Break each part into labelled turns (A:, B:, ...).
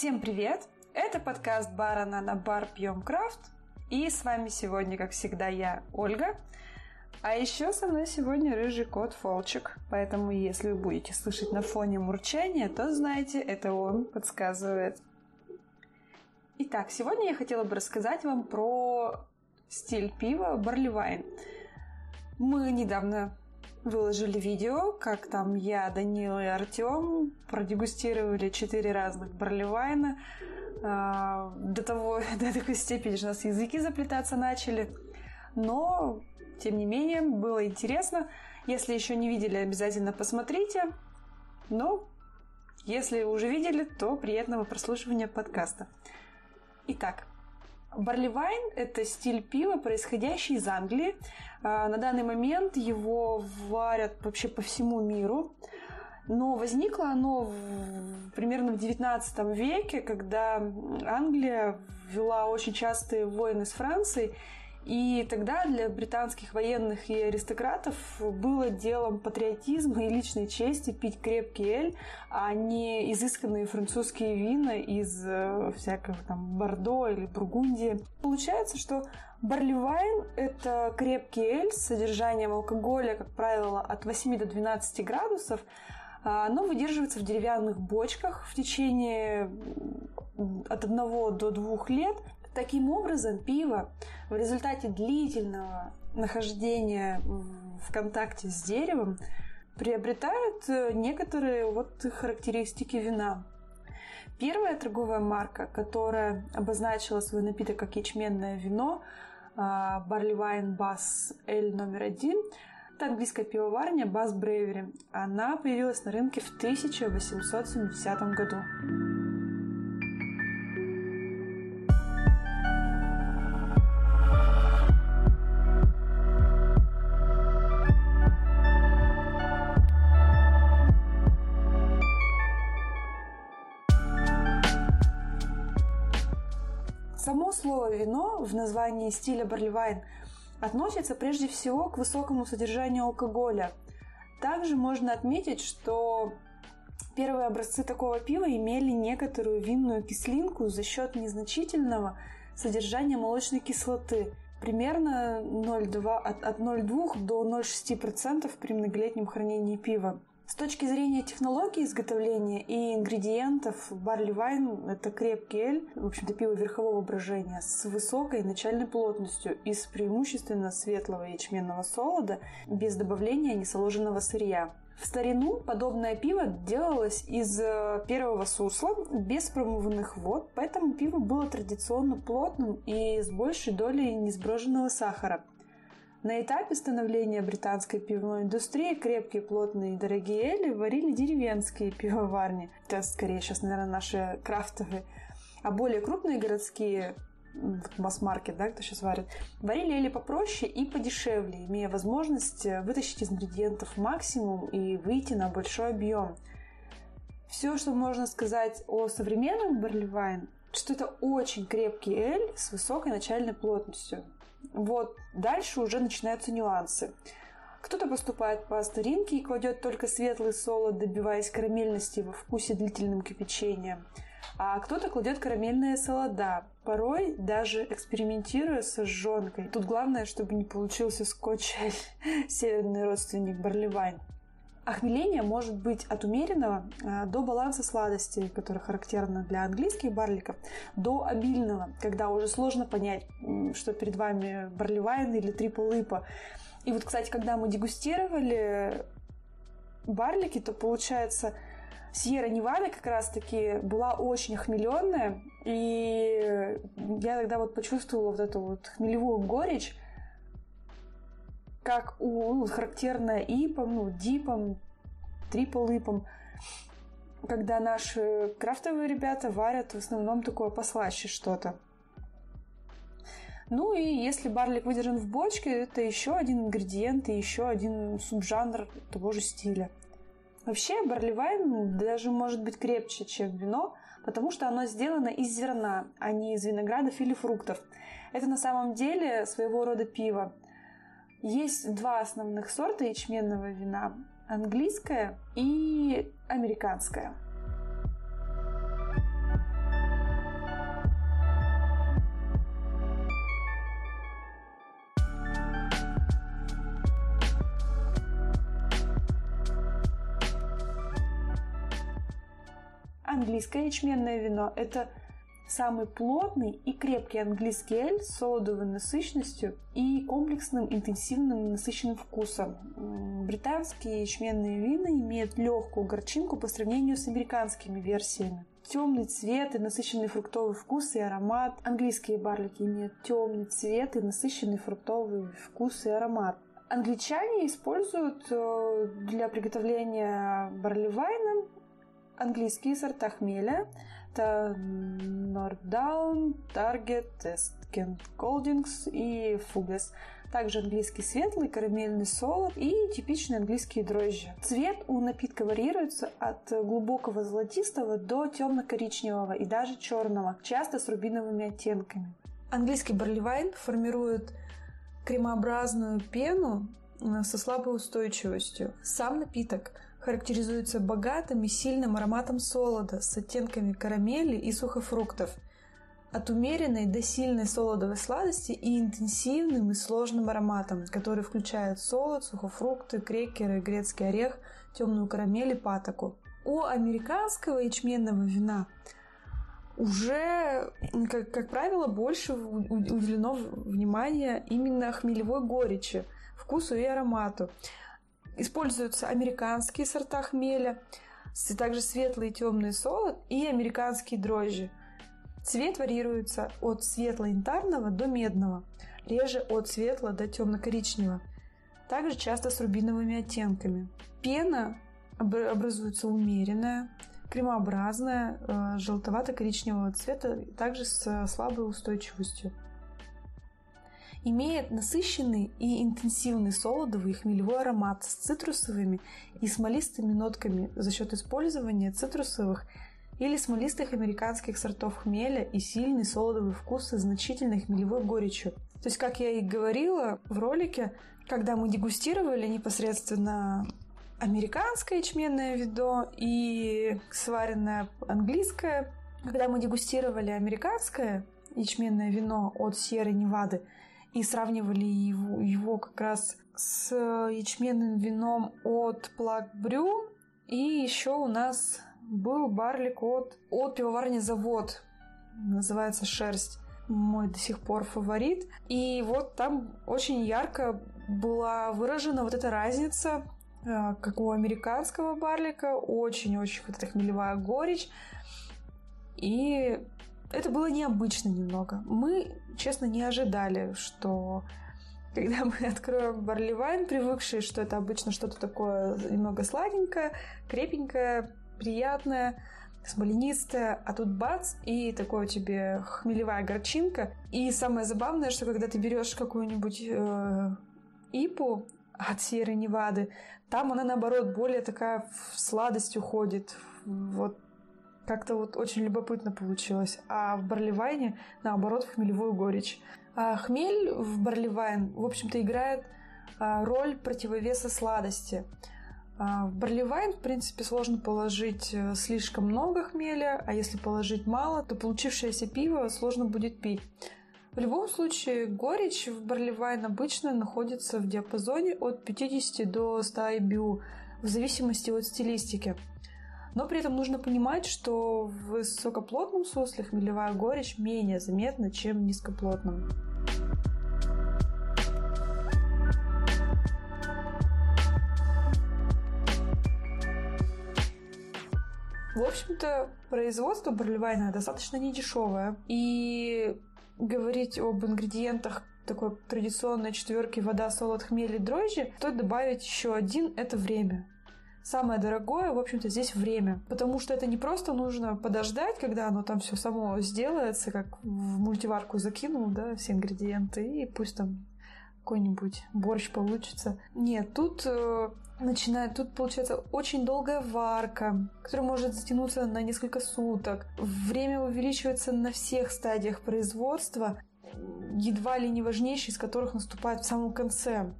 A: Всем привет! Это подкаст Барана на бар Пьем Крафт. И с вами сегодня, как всегда, я, Ольга. А еще со мной сегодня рыжий кот Фолчик. Поэтому, если вы будете слышать на фоне мурчания, то знаете, это он подсказывает. Итак, сегодня я хотела бы рассказать вам про стиль пива Барливайн. Мы недавно выложили видео, как там я, Данила и Артем продегустировали четыре разных барливайна. А, до того, до такой степени, что у нас языки заплетаться начали. Но, тем не менее, было интересно. Если еще не видели, обязательно посмотрите. Но, если уже видели, то приятного прослушивания подкаста. Итак, Барливайн – это стиль пива, происходящий из Англии. А, на данный момент его варят вообще по всему миру. Но возникло оно в, примерно в 19 веке, когда Англия вела очень частые войны с Францией, и тогда для британских военных и аристократов было делом патриотизма и личной чести пить крепкий эль, а не изысканные французские вина из э, всякого там Бордо или Бургундии. Получается, что барливайн – это крепкий эль с содержанием алкоголя, как правило, от 8 до 12 градусов, а оно выдерживается в деревянных бочках в течение от одного до двух лет Таким образом, пиво в результате длительного нахождения в контакте с деревом приобретает э, некоторые вот характеристики вина. Первая торговая марка, которая обозначила свой напиток как ячменное вино, Barley Wine Bass L номер один, это английская пивоварня Bass Brewery. Она появилась на рынке в 1870 году. Слово «вино» в названии стиля Барливайн относится прежде всего к высокому содержанию алкоголя. Также можно отметить, что первые образцы такого пива имели некоторую винную кислинку за счет незначительного содержания молочной кислоты, примерно 0,2, от 0,2 до 0,6% при многолетнем хранении пива. С точки зрения технологии изготовления и ингредиентов, барли вайн – это крепкий эль, в общем-то пиво верхового брожения, с высокой начальной плотностью из преимущественно светлого ячменного солода, без добавления несоложенного сырья. В старину подобное пиво делалось из э, первого сусла, без промыванных вод, поэтому пиво было традиционно плотным и с большей долей несброженного сахара. На этапе становления британской пивной индустрии крепкие, плотные и дорогие эли варили деревенские пивоварни. Это скорее сейчас, наверное, наши крафтовые. А более крупные городские масс-маркет, да, кто сейчас варит, варили эли попроще и подешевле, имея возможность вытащить из ингредиентов максимум и выйти на большой объем. Все, что можно сказать о современном барливайн, что это очень крепкий эль с высокой начальной плотностью. Вот дальше уже начинаются нюансы. Кто-то поступает по старинке и кладет только светлый солод, добиваясь карамельности во вкусе длительным кипячением. А кто-то кладет карамельные солода, порой даже экспериментируя с жженкой. Тут главное, чтобы не получился скотч северный родственник барливайн. Охмеление может быть от умеренного а, до баланса сладостей, который характерно для английских барликов, до обильного, когда уже сложно понять, что перед вами барливайн или трипл. И вот, кстати, когда мы дегустировали барлики, то получается Сьерра Невада как раз-таки была очень хмеленная, и я тогда вот почувствовала вот эту вот хмелевую горечь, как у ну, характерная ипом, ну, дипом, трипл-ипом, когда наши крафтовые ребята варят в основном такое послаще что-то. Ну и если барлик выдержан в бочке, это еще один ингредиент и еще один субжанр того же стиля. Вообще барливайн даже может быть крепче, чем вино, потому что оно сделано из зерна, а не из виноградов или фруктов. Это на самом деле своего рода пиво. Есть два основных сорта ячменного вина – английское и американское. Английское ячменное вино – это самый плотный и крепкий английский эль с солодовой насыщенностью и комплексным интенсивным насыщенным вкусом. Британские ячменные вина имеют легкую горчинку по сравнению с американскими версиями. Темный цвет и насыщенный фруктовый вкус и аромат. Английские барлики имеют темный цвет и насыщенный фруктовый вкус и аромат. Англичане используют э, для приготовления барливайна английские сорта хмеля. Это Нордаун, Таргет, Эсткен, Колдингс и Фугас. Также английский светлый, карамельный солод и типичные английские дрожжи. Цвет у напитка варьируется от глубокого золотистого до темно-коричневого и даже черного, часто с рубиновыми оттенками. Английский барливайн формирует кремообразную пену э, со слабой устойчивостью. Сам напиток характеризуется богатым и сильным ароматом солода с оттенками карамели и сухофруктов, от умеренной до сильной солодовой сладости и интенсивным и сложным ароматом, который включает солод, сухофрукты, крекеры, грецкий орех, темную карамель и патоку. У американского ячменного вина уже, как, как правило, больше уделено внимание именно хмелевой горечи, вкусу и аромату. Используются американские сорта хмеля, также светлый и темный солод и американские дрожжи. Цвет варьируется от светло-янтарного до медного, реже от светло до темно-коричневого, также часто с рубиновыми оттенками. Пена образуется умеренная, кремообразная, э, желтовато-коричневого цвета, также с слабой устойчивостью имеет насыщенный и интенсивный солодовый и хмелевой аромат с цитрусовыми и смолистыми нотками за счет использования цитрусовых или смолистых американских сортов хмеля и сильный солодовый вкус и значительной хмелевой горечью. То есть, как я и говорила в ролике, когда мы дегустировали непосредственно американское ячменное вино и сваренное английское, когда мы дегустировали американское ячменное вино от Сьерры Невады, и сравнивали его, его как раз с ячменным вином от Плаг Брю. И еще у нас был барлик от, от пивоварни Завод. Называется «Шерсть». Мой до сих пор фаворит. И вот там очень ярко была выражена вот эта разница, э, как у американского барлика. Очень-очень вот эта хмелевая горечь. И это было необычно немного. Мы, честно, не ожидали, что когда мы откроем барливайн, привыкшие, что это обычно что-то такое немного сладенькое, крепенькое, приятное, смоленистое, а тут бац, и такое тебе хмелевая горчинка. И самое забавное, что когда ты берешь какую-нибудь э, ипу от серой Невады, там она, наоборот, более такая в сладость уходит, вот как-то вот очень любопытно получилось. А в барливайне, наоборот, хмелевую горечь. А хмель в барливайн, в общем-то, играет а, роль противовеса сладости. А в барливайн, в принципе, сложно положить э, слишком много хмеля, а если положить мало, то получившееся пиво сложно будет пить. В любом случае, горечь в барливайн обычно находится в диапазоне от 50 до 100 IBU, в зависимости от стилистики. Но при этом нужно понимать, что в высокоплотном сусле хмелевая горечь менее заметна, чем в низкоплотном. В общем-то, производство барливайна достаточно недешевое. И говорить об ингредиентах такой традиционной четверки вода, солод, хмель и дрожжи, стоит добавить еще один – это время. Самое дорогое, в общем-то, здесь время. Потому что это не просто нужно подождать, когда оно там все само сделается, как в мультиварку закинул, да, все ингредиенты, и пусть там какой-нибудь борщ получится. Нет, тут э, начинает, тут получается очень долгая варка, которая может затянуться на несколько суток. Время увеличивается на всех стадиях производства, едва ли не важнейший из которых наступает в самом конце.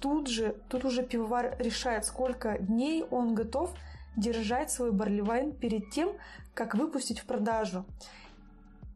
A: Тут же, тут уже пивовар решает, сколько дней он готов держать свой барливайн перед тем, как выпустить в продажу.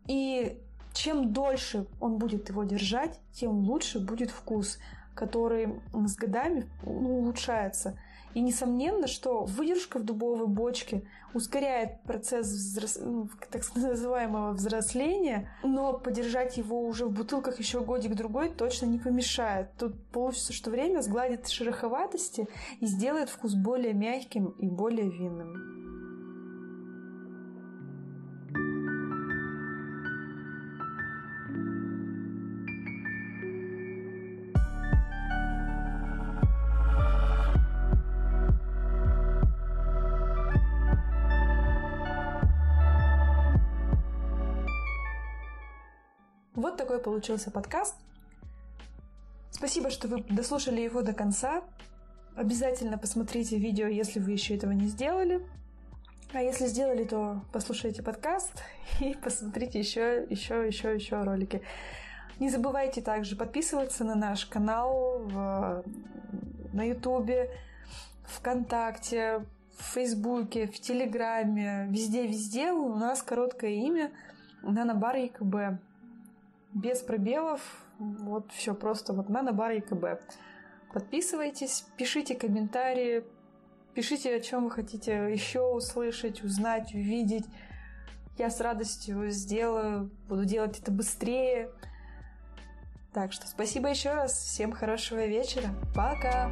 A: И чем дольше он будет его держать, тем лучше будет вкус. который с годами ну, улучшается. И несомненно, что выдержка в дубовой бочке ускоряет процесс взрос... ну, так называемого взросления, но подержать его уже в бутылках еще годик-другой точно не помешает. Тут получится, что время сгладит шероховатости и сделает вкус более мягким и более винным. Вот такой получился подкаст. Спасибо, что вы дослушали его до конца. Обязательно посмотрите видео, если вы еще этого не сделали. А если сделали, то послушайте подкаст и посмотрите еще, еще, еще, еще ролики. Не забывайте также подписываться на наш канал в, на Ютубе, ВКонтакте, в Фейсбуке, в Телеграме, везде-везде у нас короткое имя Нанобар ЕКБ без пробелов. Вот все просто вот нано-бар ЕКБ. Подписывайтесь, пишите комментарии, пишите, о чем вы хотите еще услышать, узнать, увидеть. Я с радостью сделаю, буду делать это быстрее. Так что спасибо еще раз, всем хорошего вечера, пока!